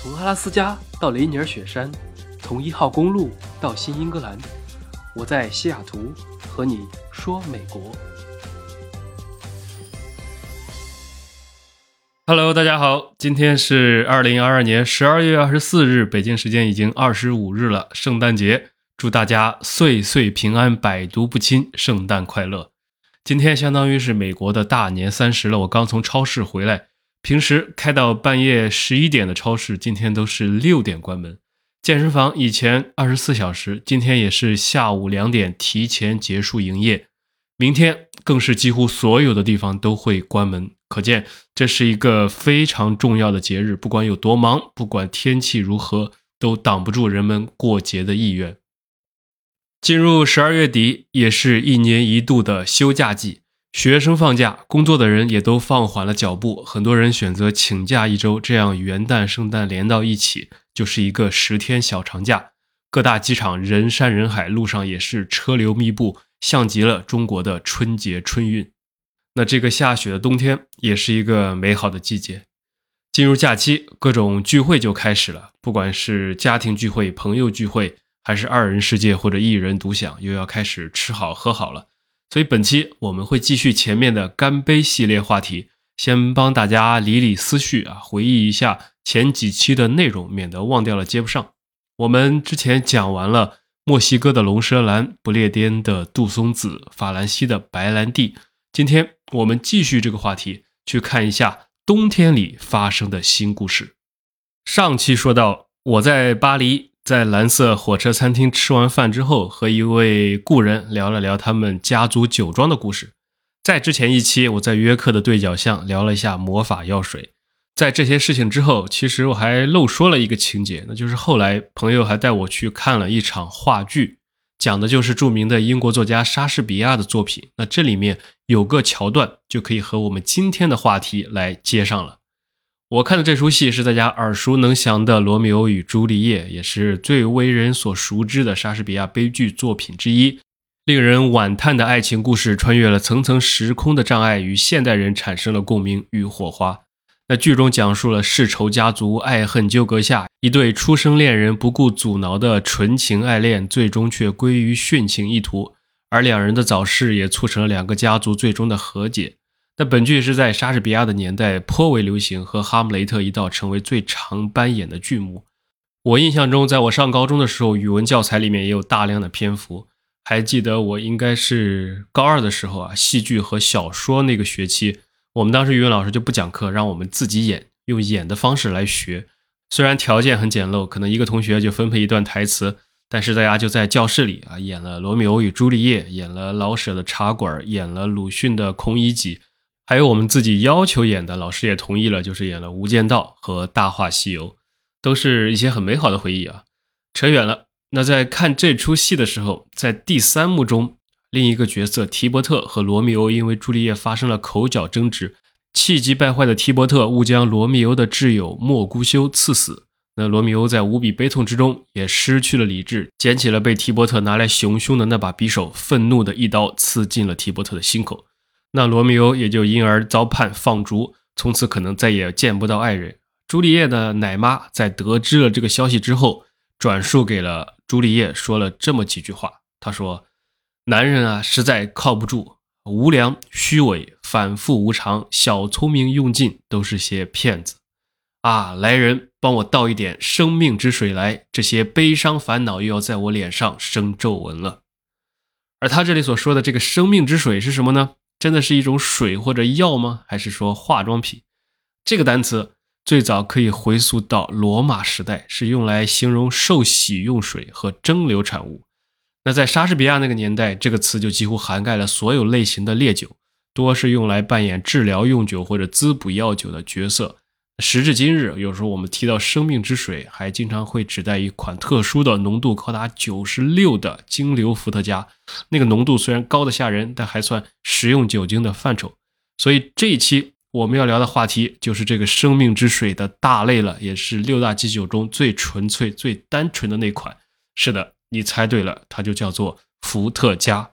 从阿拉斯加到雷尼尔雪山，从一号公路到新英格兰，我在西雅图和你说美国。Hello，大家好，今天是二零二二年十二月二十四日，北京时间已经二十五日了，圣诞节，祝大家岁岁平安，百毒不侵，圣诞快乐。今天相当于是美国的大年三十了，我刚从超市回来。平时开到半夜十一点的超市，今天都是六点关门。健身房以前二十四小时，今天也是下午两点提前结束营业。明天更是几乎所有的地方都会关门，可见这是一个非常重要的节日。不管有多忙，不管天气如何，都挡不住人们过节的意愿。进入十二月底，也是一年一度的休假季。学生放假，工作的人也都放缓了脚步。很多人选择请假一周，这样元旦、圣诞连到一起，就是一个十天小长假。各大机场人山人海，路上也是车流密布，像极了中国的春节春运。那这个下雪的冬天，也是一个美好的季节。进入假期，各种聚会就开始了，不管是家庭聚会、朋友聚会，还是二人世界或者一人独享，又要开始吃好喝好了。所以本期我们会继续前面的干杯系列话题，先帮大家理理思绪啊，回忆一下前几期的内容，免得忘掉了接不上。我们之前讲完了墨西哥的龙舌兰、不列颠的杜松子、法兰西的白兰地，今天我们继续这个话题，去看一下冬天里发生的新故事。上期说到我在巴黎。在蓝色火车餐厅吃完饭之后，和一位故人聊了聊他们家族酒庄的故事。在之前一期，我在约克的对角巷聊了一下魔法药水。在这些事情之后，其实我还漏说了一个情节，那就是后来朋友还带我去看了一场话剧，讲的就是著名的英国作家莎士比亚的作品。那这里面有个桥段，就可以和我们今天的话题来接上了。我看的这出戏是大家耳熟能详的《罗密欧与朱丽叶》，也是最为人所熟知的莎士比亚悲剧作品之一。令人惋叹的爱情故事，穿越了层层时空的障碍，与现代人产生了共鸣与火花。那剧中讲述了世仇家族爱恨纠葛下，一对初生恋人不顾阻挠的纯情爱恋，最终却归于殉情一途。而两人的早逝，也促成了两个家族最终的和解。那本剧是在莎士比亚的年代颇为流行，和《哈姆雷特》一道成为最常搬演的剧目。我印象中，在我上高中的时候，语文教材里面也有大量的篇幅。还记得我应该是高二的时候啊，戏剧和小说那个学期，我们当时语文老师就不讲课，让我们自己演，用演的方式来学。虽然条件很简陋，可能一个同学就分配一段台词，但是大家就在教室里啊，演了《罗密欧与朱丽叶》，演了老舍的《茶馆》，演了鲁迅的《孔乙己》。还有我们自己要求演的，老师也同意了，就是演了《无间道》和《大话西游》，都是一些很美好的回忆啊。扯远了，那在看这出戏的时候，在第三幕中，另一个角色提伯特和罗密欧因为朱丽叶发生了口角争执，气急败坏的提伯特误将罗密欧的挚友莫姑修刺死。那罗密欧在无比悲痛之中也失去了理智，捡起了被提伯特拿来行凶的那把匕首，愤怒的一刀刺进了提伯特的心口。那罗密欧也就因而遭判放逐，从此可能再也见不到爱人。朱丽叶的奶妈在得知了这个消息之后，转述给了朱丽叶，说了这么几句话。她说：“男人啊，实在靠不住，无良、虚伪、反复无常、小聪明用尽，都是些骗子啊！来人，帮我倒一点生命之水来，这些悲伤烦恼又要在我脸上生皱纹了。”而他这里所说的这个生命之水是什么呢？真的是一种水或者药吗？还是说化妆品？这个单词最早可以回溯到罗马时代，是用来形容受洗用水和蒸馏产物。那在莎士比亚那个年代，这个词就几乎涵盖了所有类型的烈酒，多是用来扮演治疗用酒或者滋补药酒的角色。时至今日，有时候我们提到生命之水，还经常会指代一款特殊的浓度高达九十六的精硫伏特加。那个浓度虽然高的吓人，但还算食用酒精的范畴。所以这一期我们要聊的话题就是这个生命之水的大类了，也是六大基酒中最纯粹、最单纯的那款。是的，你猜对了，它就叫做伏特加。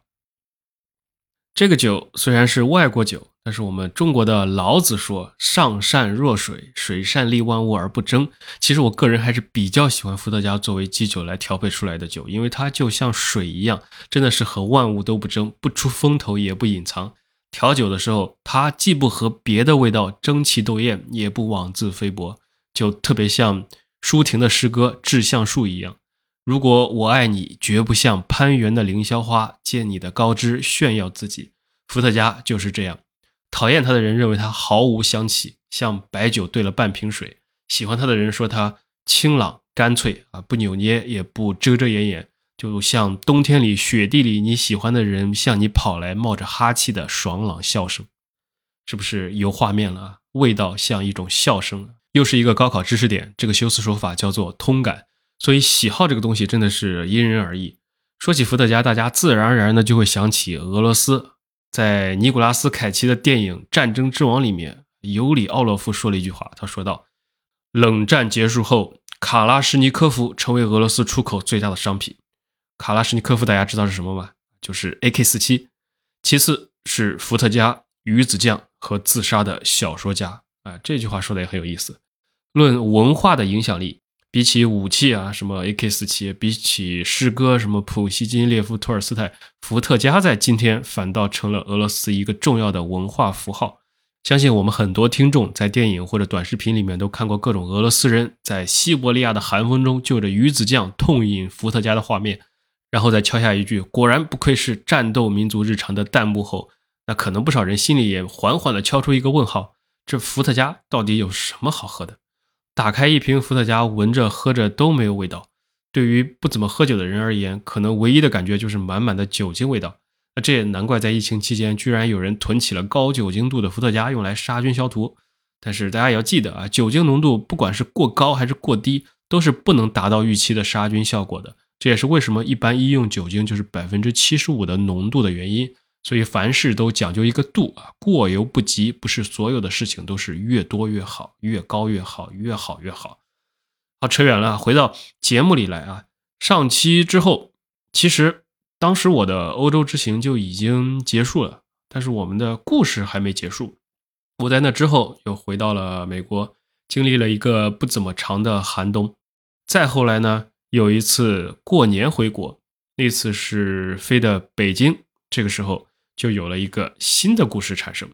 这个酒虽然是外国酒，但是我们中国的老子说“上善若水，水善利万物而不争”。其实我个人还是比较喜欢伏特加作为基酒来调配出来的酒，因为它就像水一样，真的是和万物都不争，不出风头也不隐藏。调酒的时候，它既不和别的味道争奇斗艳，也不妄自菲薄，就特别像舒婷的诗歌《致橡树》一样。如果我爱你，绝不像攀援的凌霄花，借你的高枝炫耀自己。伏特加就是这样，讨厌它的人认为它毫无香气，像白酒兑了半瓶水；喜欢它的人说它清朗干脆啊，不扭捏也不遮遮掩掩，就像冬天里雪地里你喜欢的人向你跑来，冒着哈气的爽朗笑声，是不是有画面了？味道像一种笑声，又是一个高考知识点。这个修辞手法叫做通感。所以喜好这个东西真的是因人而异。说起伏特加，大家自然而然的就会想起俄罗斯。在尼古拉斯凯奇的电影《战争之王》里面，尤里奥洛夫说了一句话，他说道：“冷战结束后，卡拉什尼科夫成为俄罗斯出口最大的商品。卡拉什尼科夫大家知道是什么吗？就是 AK-47。其次是伏特加、鱼子酱和自杀的小说家。啊，这句话说的也很有意思。论文化的影响力。”比起武器啊，什么 AK 四七，比起诗歌，什么普希金、列夫、托尔斯泰，伏特加在今天反倒成了俄罗斯一个重要的文化符号。相信我们很多听众在电影或者短视频里面都看过各种俄罗斯人在西伯利亚的寒风中就着鱼子酱痛饮伏特加的画面，然后再敲下一句“果然不愧是战斗民族日常”的弹幕后，那可能不少人心里也缓缓地敲出一个问号：这伏特加到底有什么好喝的？打开一瓶伏特加，闻着喝着都没有味道。对于不怎么喝酒的人而言，可能唯一的感觉就是满满的酒精味道。那这也难怪，在疫情期间，居然有人囤起了高酒精度的伏特加用来杀菌消毒。但是大家也要记得啊，酒精浓度不管是过高还是过低，都是不能达到预期的杀菌效果的。这也是为什么一般医用酒精就是百分之七十五的浓度的原因。所以凡事都讲究一个度啊，过犹不及。不是所有的事情都是越多越好，越高越好，越好越好。好，扯远了，回到节目里来啊。上期之后，其实当时我的欧洲之行就已经结束了，但是我们的故事还没结束。我在那之后又回到了美国，经历了一个不怎么长的寒冬。再后来呢，有一次过年回国，那次是飞的北京，这个时候。就有了一个新的故事产生，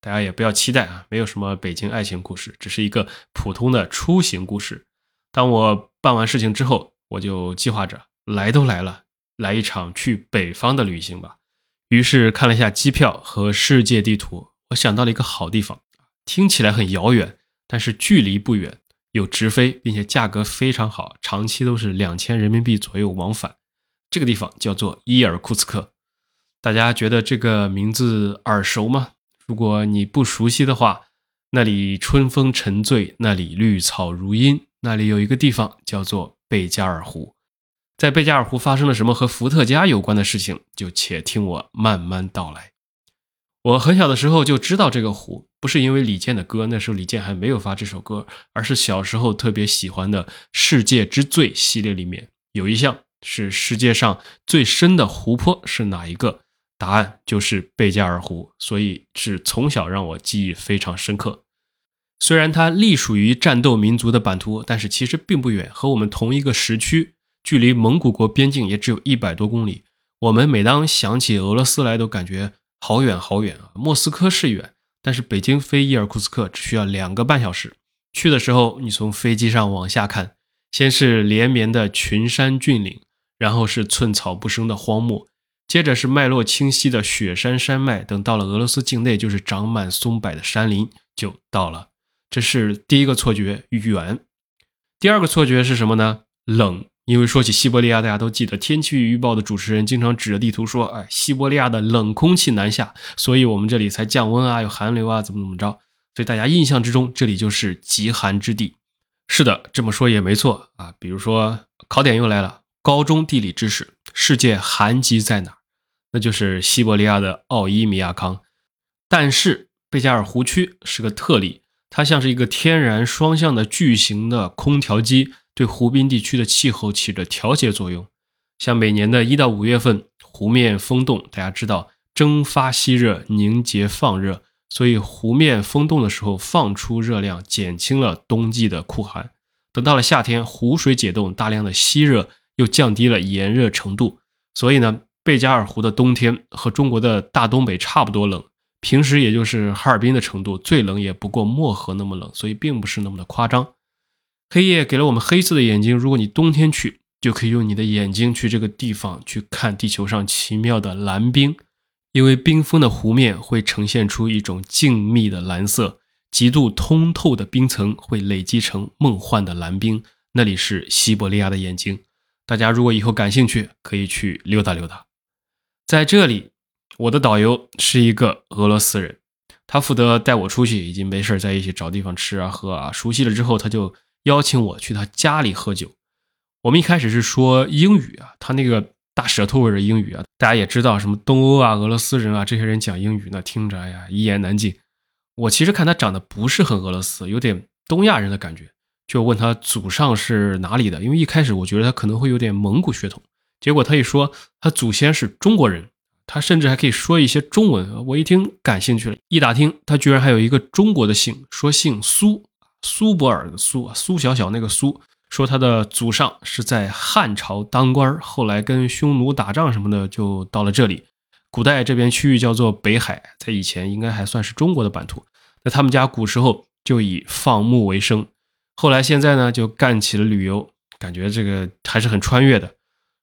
大家也不要期待啊，没有什么北京爱情故事，只是一个普通的出行故事。当我办完事情之后，我就计划着来都来了，来一场去北方的旅行吧。于是看了一下机票和世界地图，我想到了一个好地方，听起来很遥远，但是距离不远，有直飞，并且价格非常好，长期都是两千人民币左右往返。这个地方叫做伊尔库茨克。大家觉得这个名字耳熟吗？如果你不熟悉的话，那里春风沉醉，那里绿草如茵，那里有一个地方叫做贝加尔湖。在贝加尔湖发生了什么和伏特加有关的事情，就且听我慢慢道来。我很小的时候就知道这个湖，不是因为李健的歌，那时候李健还没有发这首歌，而是小时候特别喜欢的《世界之最》系列里面有一项是世界上最深的湖泊是哪一个？答案就是贝加尔湖，所以是从小让我记忆非常深刻。虽然它隶属于战斗民族的版图，但是其实并不远，和我们同一个时区，距离蒙古国边境也只有一百多公里。我们每当想起俄罗斯来，都感觉好远好远啊！莫斯科是远，但是北京飞伊尔库茨克只需要两个半小时。去的时候，你从飞机上往下看，先是连绵的群山峻岭，然后是寸草不生的荒漠。接着是脉络清晰的雪山山脉，等到了俄罗斯境内，就是长满松柏的山林，就到了。这是第一个错觉，远。第二个错觉是什么呢？冷。因为说起西伯利亚，大家都记得天气预报的主持人经常指着地图说：“哎，西伯利亚的冷空气南下，所以我们这里才降温啊，有寒流啊，怎么怎么着。”所以大家印象之中，这里就是极寒之地。是的，这么说也没错啊。比如说，考点又来了，高中地理知识：世界寒极在哪？那就是西伯利亚的奥伊米亚康，但是贝加尔湖区是个特例，它像是一个天然双向的巨型的空调机，对湖滨地区的气候起着调节作用。像每年的一到五月份，湖面风冻，大家知道蒸发吸热，凝结放热，所以湖面封冻的时候放出热量，减轻了冬季的酷寒。等到了夏天，湖水解冻，大量的吸热又降低了炎热程度，所以呢，贝加尔湖的冬天和中国的大东北差不多冷，平时也就是哈尔滨的程度，最冷也不过漠河那么冷，所以并不是那么的夸张。黑夜给了我们黑色的眼睛，如果你冬天去，就可以用你的眼睛去这个地方去看地球上奇妙的蓝冰，因为冰封的湖面会呈现出一种静谧的蓝色。极度通透的冰层会累积成梦幻的蓝冰，那里是西伯利亚的眼睛。大家如果以后感兴趣，可以去溜达溜达。在这里，我的导游是一个俄罗斯人，他负责带我出去，已经没事在一起找地方吃啊喝啊。熟悉了之后，他就邀请我去他家里喝酒。我们一开始是说英语啊，他那个大舌头味的英语啊，大家也知道，什么东欧啊、俄罗斯人啊这些人讲英语，那听着哎呀一言难尽。我其实看他长得不是很俄罗斯，有点东亚人的感觉，就问他祖上是哪里的，因为一开始我觉得他可能会有点蒙古血统，结果他一说他祖先是中国人，他甚至还可以说一些中文，我一听感兴趣了，一打听他居然还有一个中国的姓，说姓苏，苏泊尔的苏，苏小小那个苏，说他的祖上是在汉朝当官，后来跟匈奴打仗什么的，就到了这里。古代这边区域叫做北海，在以前应该还算是中国的版图。那他们家古时候就以放牧为生，后来现在呢就干起了旅游，感觉这个还是很穿越的。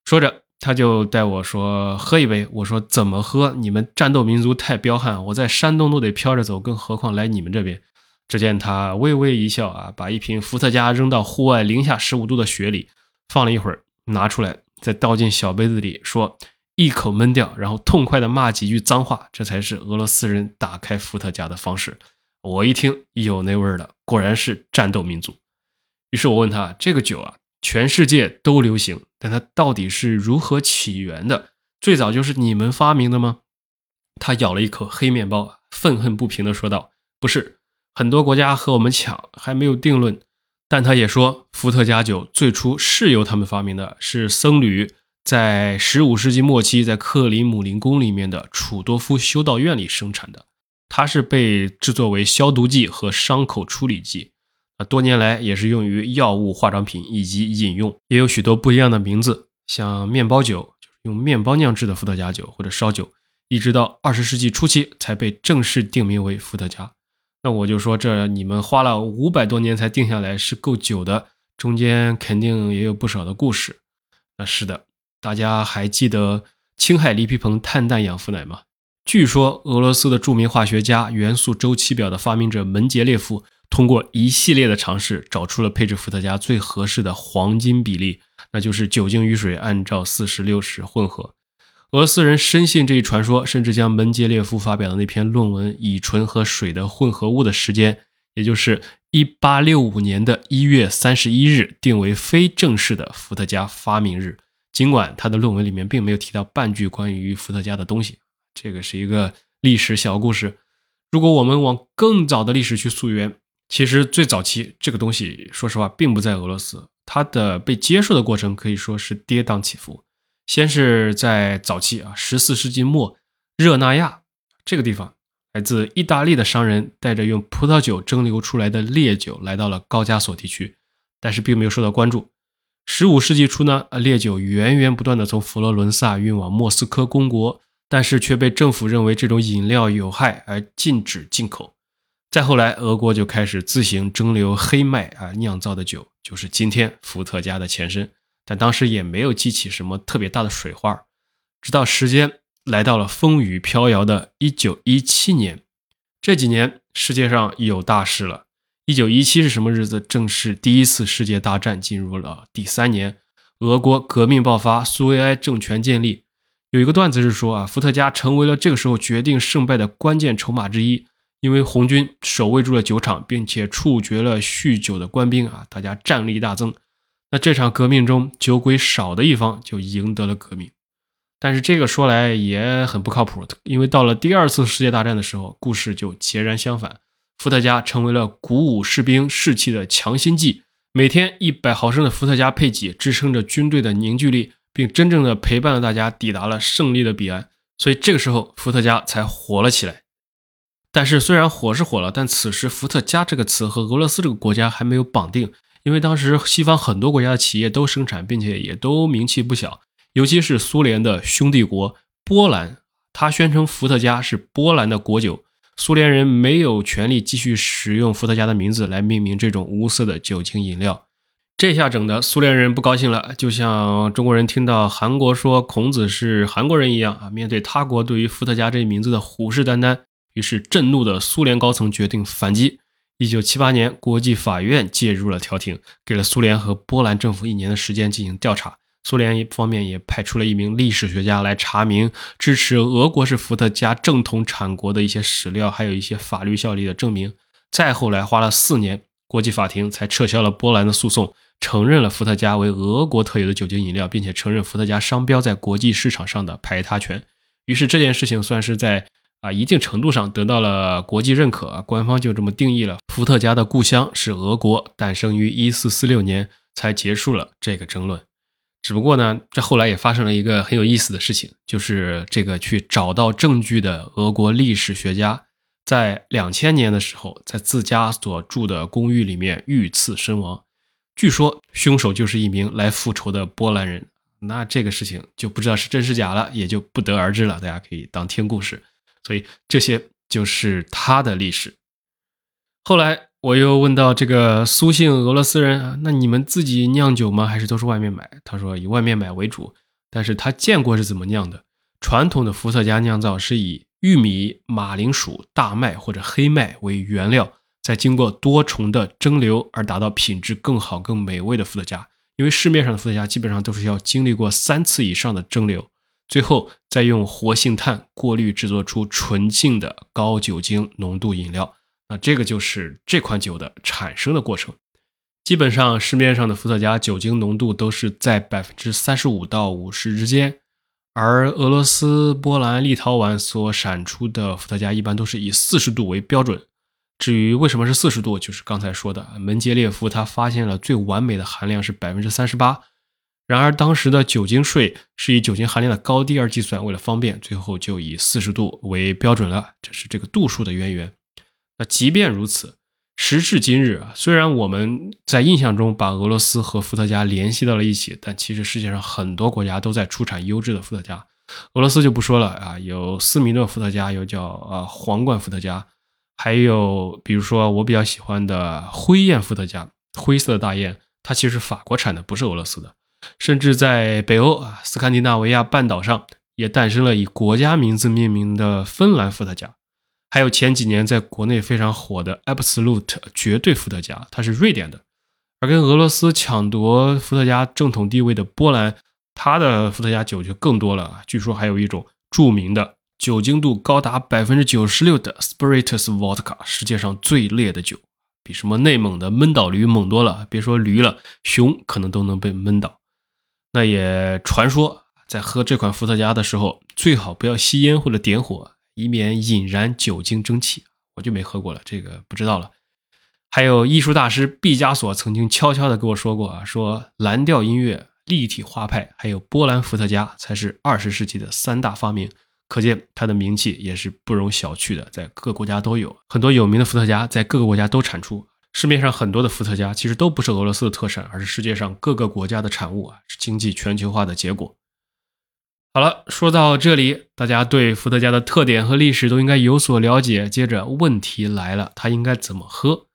说着，他就带我说喝一杯。我说怎么喝？你们战斗民族太彪悍，我在山东都得飘着走，更何况来你们这边？只见他微微一笑啊，把一瓶伏特加扔到户外零下十五度的雪里，放了一会儿，拿出来再倒进小杯子里，说。一口闷掉，然后痛快的骂几句脏话，这才是俄罗斯人打开伏特加的方式。我一听有那味儿了，果然是战斗民族。于是我问他：“这个酒啊，全世界都流行，但它到底是如何起源的？最早就是你们发明的吗？”他咬了一口黑面包，愤恨不平地说道：“不是，很多国家和我们抢，还没有定论。但他也说，伏特加酒最初是由他们发明的，是僧侣。”在十五世纪末期，在克里姆林宫里面的楚多夫修道院里生产的，它是被制作为消毒剂和伤口处理剂，啊，多年来也是用于药物、化妆品以及饮用，也有许多不一样的名字，像面包酒就是用面包酿制的伏特加酒或者烧酒，一直到二十世纪初期才被正式定名为伏特加。那我就说，这你们花了五百多年才定下来是够久的，中间肯定也有不少的故事。那是的。大家还记得氢氦锂铍硼碳氮氧氟氖吗？据说俄罗斯的著名化学家、元素周期表的发明者门捷列夫，通过一系列的尝试，找出了配置伏特加最合适的黄金比例，那就是酒精与水按照四十六十混合。俄罗斯人深信这一传说，甚至将门捷列夫发表的那篇论文乙醇和水的混合物的时间，也就是一八六五年的一月三十一日，定为非正式的伏特加发明日。尽管他的论文里面并没有提到半句关于伏特加的东西，这个是一个历史小故事。如果我们往更早的历史去溯源，其实最早期这个东西，说实话并不在俄罗斯，它的被接受的过程可以说是跌宕起伏。先是在早期啊，十四世纪末，热那亚这个地方，来自意大利的商人带着用葡萄酒蒸馏出来的烈酒来到了高加索地区，但是并没有受到关注。十五世纪初呢，烈酒源源不断的从佛罗伦萨运往莫斯科公国，但是却被政府认为这种饮料有害而禁止进口。再后来，俄国就开始自行蒸馏黑麦啊酿造的酒，就是今天伏特加的前身。但当时也没有激起什么特别大的水花。直到时间来到了风雨飘摇的1917年，这几年世界上有大事了。一九一七是什么日子？正是第一次世界大战进入了第三年，俄国革命爆发，苏维埃政权建立。有一个段子是说啊，伏特加成为了这个时候决定胜败的关键筹码之一，因为红军守卫住了酒厂，并且处决了酗酒的官兵啊，大家战力大增。那这场革命中，酒鬼少的一方就赢得了革命。但是这个说来也很不靠谱，因为到了第二次世界大战的时候，故事就截然相反。伏特加成为了鼓舞士兵士气的强心剂，每天一百毫升的伏特加配给支撑着军队的凝聚力，并真正的陪伴了大家抵达了胜利的彼岸。所以这个时候伏特加才火了起来。但是虽然火是火了，但此时伏特加这个词和俄罗斯这个国家还没有绑定，因为当时西方很多国家的企业都生产，并且也都名气不小，尤其是苏联的兄弟国波兰，他宣称伏特加是波兰的国酒，苏联人没有权利继续使用伏特加的名字来命名这种无色的酒精饮料。这下整的苏联人不高兴了，就像中国人听到韩国说孔子是韩国人一样啊，面对他国对于伏特加这一名字的虎视眈眈。于是，震怒的苏联高层决定反击。一九七八年，国际法院介入了调停，给了苏联和波兰政府一年的时间进行调查。苏联一方面也派出了一名历史学家来查明支持俄国是伏特加正统产国的一些史料，还有一些法律效力的证明。再后来，花了四年，国际法庭才撤销了波兰的诉讼，承认了伏特加为俄国特有的酒精饮料，并且承认伏特加商标在国际市场上的排他权。于是，这件事情算是在。啊，一定程度上得到了国际认可，官方就这么定义了。伏特加的故乡是俄国，诞生于一四四六年，才结束了这个争论。只不过呢，这后来也发生了一个很有意思的事情，就是这个去找到证据的俄国历史学家，在两千年的时候，在自家所住的公寓里面遇刺身亡。据说凶手就是一名来复仇的波兰人。那这个事情就不知道是真是假了，也就不得而知了。大家可以当听故事。所以这些就是他的历史。后来我又问到这个苏姓俄罗斯人，那你们自己酿酒吗？还是都是外面买？他说以外面买为主，但是他见过是怎么酿的。传统的伏特加酿造是以玉米、马铃薯、大麦或者黑麦为原料，再经过多重的蒸馏而达到品质更好、更美味的伏特加。因为市面上的伏特加基本上都是要经历过三次以上的蒸馏。最后再用活性炭过滤制作出纯净的高酒精浓度饮料，那这个就是这款酒的产生的过程。基本上市面上的伏特加酒精浓度都是在百分之三十五到五十之间，而俄罗斯、波兰、立陶宛所产出的伏特加一般都是以四十度为标准。至于为什么是四十度，就是刚才说的门捷列夫他发现了最完美的含量是百分之三十八。然而，当时的酒精税是以酒精含量的高低而计算，为了方便，最后就以四十度为标准了。这是这个度数的渊源。那即便如此，时至今日啊，虽然我们在印象中把俄罗斯和伏特加联系到了一起，但其实世界上很多国家都在出产优质的伏特加。俄罗斯就不说了啊，有斯米诺伏特加，又叫啊皇冠伏特加，还有比如说我比较喜欢的灰雁伏特加，灰色的大雁，它其实是法国产的，不是俄罗斯的。甚至在北欧啊，斯堪的纳维亚半岛上也诞生了以国家名字命名的芬兰伏特加，还有前几年在国内非常火的 Absolute 绝对伏特加，它是瑞典的。而跟俄罗斯抢夺伏特加正统地位的波兰，它的伏特加酒就更多了。据说还有一种著名的酒精度高达百分之九十六的 Spiritus Vodka，世界上最烈的酒，比什么内蒙的闷倒驴猛多了。别说驴了，熊可能都能被闷倒。那也传说，在喝这款伏特加的时候，最好不要吸烟或者点火，以免引燃酒精蒸汽。我就没喝过了，这个不知道了。还有艺术大师毕加索曾经悄悄地跟我说过啊，说蓝调音乐、立体画派还有波兰伏特加才是二十世纪的三大发明。可见它的名气也是不容小觑的，在各个国家都有很多有名的伏特加，在各个国家都产出。市面上很多的伏特加其实都不是俄罗斯的特产，而是世界上各个国家的产物啊，是经济全球化的结果。好了，说到这里，大家对伏特加的特点和历史都应该有所了解。接着问题来了，它应该怎么喝？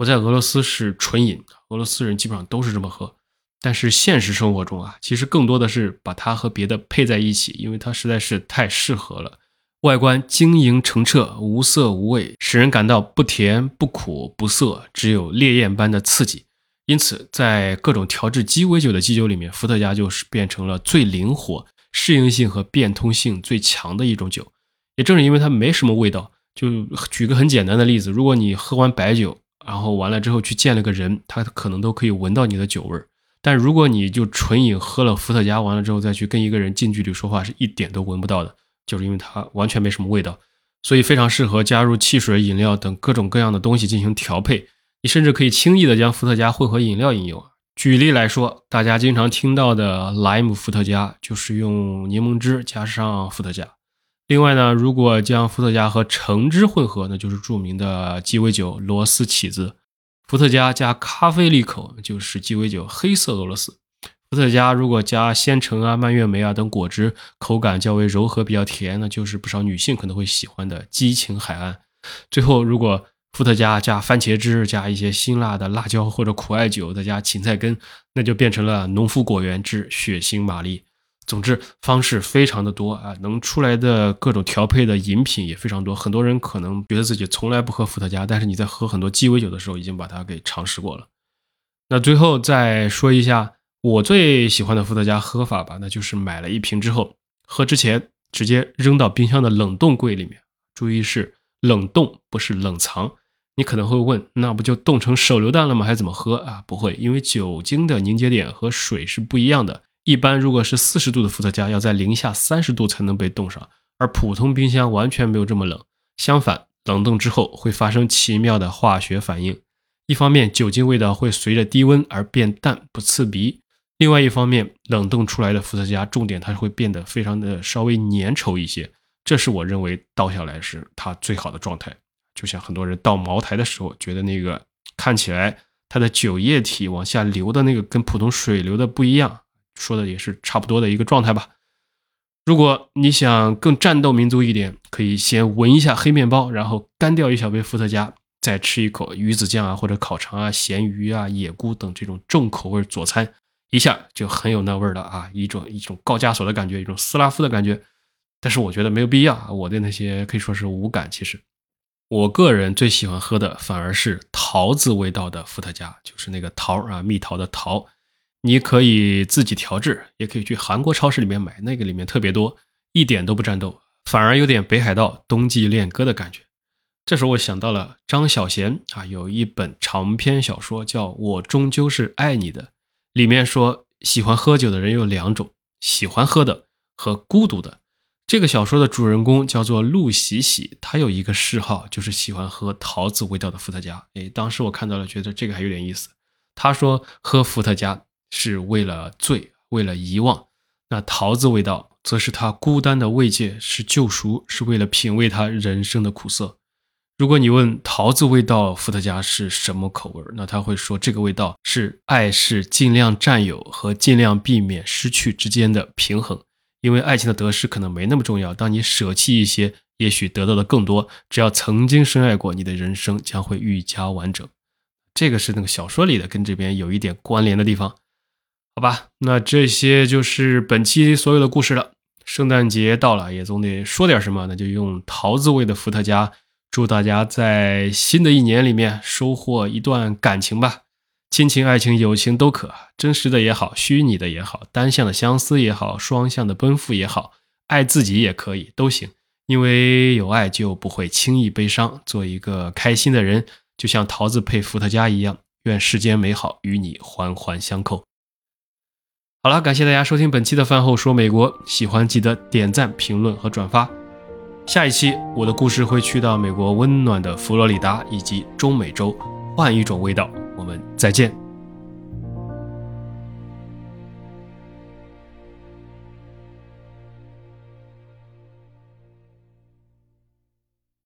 我在俄罗斯是纯饮，俄罗斯人基本上都是这么喝。但是现实生活中啊，其实更多的是把它和别的配在一起，因为它实在是太适合了。外观晶莹澄澈，无色无味，使人感到不甜不苦不涩，只有烈焰般的刺激。因此，在各种调制鸡尾酒的基酒里面，伏特加就是变成了最灵活、适应性和变通性最强的一种酒。也正是因为它没什么味道，就举个很简单的例子：如果你喝完白酒，然后完了之后去见了个人，他可能都可以闻到你的酒味儿；但如果你就纯饮喝了伏特加，完了之后再去跟一个人近距离说话，是一点都闻不到的。就是因为它完全没什么味道，所以非常适合加入汽水、饮料等各种各样的东西进行调配。你甚至可以轻易的将伏特加混合饮料饮用。举例来说，大家经常听到的莱姆伏特加，就是用柠檬汁加上伏特加。另外呢，如果将伏特加和橙汁混合，那就是著名的鸡尾酒螺丝起子。伏特加加咖啡利口就是鸡尾酒黑色俄罗斯。伏特加如果加鲜橙啊、蔓越莓啊等果汁，口感较为柔和，比较甜，那就是不少女性可能会喜欢的激情海岸。最后，如果伏特加加番茄汁，加一些辛辣的辣椒或者苦艾酒，再加芹菜根，那就变成了农夫果园之血腥玛丽。总之，方式非常的多啊，能出来的各种调配的饮品也非常多。很多人可能觉得自己从来不喝伏特加，但是你在喝很多鸡尾酒的时候，已经把它给尝试过了。那最后再说一下我最喜欢的伏特加喝法吧，那就是买了一瓶之后，喝之前直接扔到冰箱的冷冻柜里面。注意是冷冻，不是冷藏。你可能会问，那不就冻成手榴弹了吗？还怎么喝啊？不会，因为酒精的凝结点和水是不一样的。一般如果是四十度的伏特加，要在零下三十度才能被冻上，而普通冰箱完全没有这么冷。相反，冷冻之后会发生奇妙的化学反应。一方面，酒精味道会随着低温而变淡，不刺鼻；另外一方面，冷冻出来的伏特加，重点它会变得非常的稍微粘稠一些。这是我认为倒下来是它最好的状态。就像很多人倒茅台的时候，觉得那个看起来它的酒液体往下流的那个跟普通水流的不一样。说的也是差不多的一个状态吧。如果你想更战斗民族一点，可以先闻一下黑面包，然后干掉一小杯伏特加，再吃一口鱼子酱啊，或者烤肠啊、咸鱼啊、野菇等这种重口味佐餐，一下就很有那味儿了啊！一种一种高加索的感觉，一种斯拉夫的感觉。但是我觉得没有必要，我对那些可以说是无感。其实，我个人最喜欢喝的反而是桃子味道的伏特加，就是那个桃啊，蜜桃的桃。你可以自己调制，也可以去韩国超市里面买，那个里面特别多，一点都不战斗，反而有点北海道冬季恋歌的感觉。这时候我想到了张小娴啊，有一本长篇小说叫《我终究是爱你的》，里面说喜欢喝酒的人有两种，喜欢喝的和孤独的。这个小说的主人公叫做陆喜喜，他有一个嗜好，就是喜欢喝桃子味道的伏特加。哎，当时我看到了，觉得这个还有点意思。他说喝伏特加。是为了醉，为了遗忘。那桃子味道，则是他孤单的慰藉，是救赎，是为了品味他人生的苦涩。如果你问桃子味道伏特加是什么口味，那他会说，这个味道是爱，是尽量占有和尽量避免失去之间的平衡。因为爱情的得失可能没那么重要，当你舍弃一些，也许得到的更多。只要曾经深爱过，你的人生将会愈加完整。这个是那个小说里的，跟这边有一点关联的地方。好吧，那这些就是本期所有的故事了。圣诞节到了，也总得说点什么，那就用桃子味的伏特加，祝大家在新的一年里面收获一段感情吧，亲情、爱情、友情都可，真实的也好，虚拟的也好，单向的相思也好，双向的奔赴也好，爱自己也可以，都行。因为有爱就不会轻易悲伤，做一个开心的人，就像桃子配伏特加一样。愿世间美好与你环环相扣。好了，感谢大家收听本期的饭后说美国，喜欢记得点赞、评论和转发。下一期我的故事会去到美国温暖的佛罗里达以及中美洲，换一种味道。我们再见。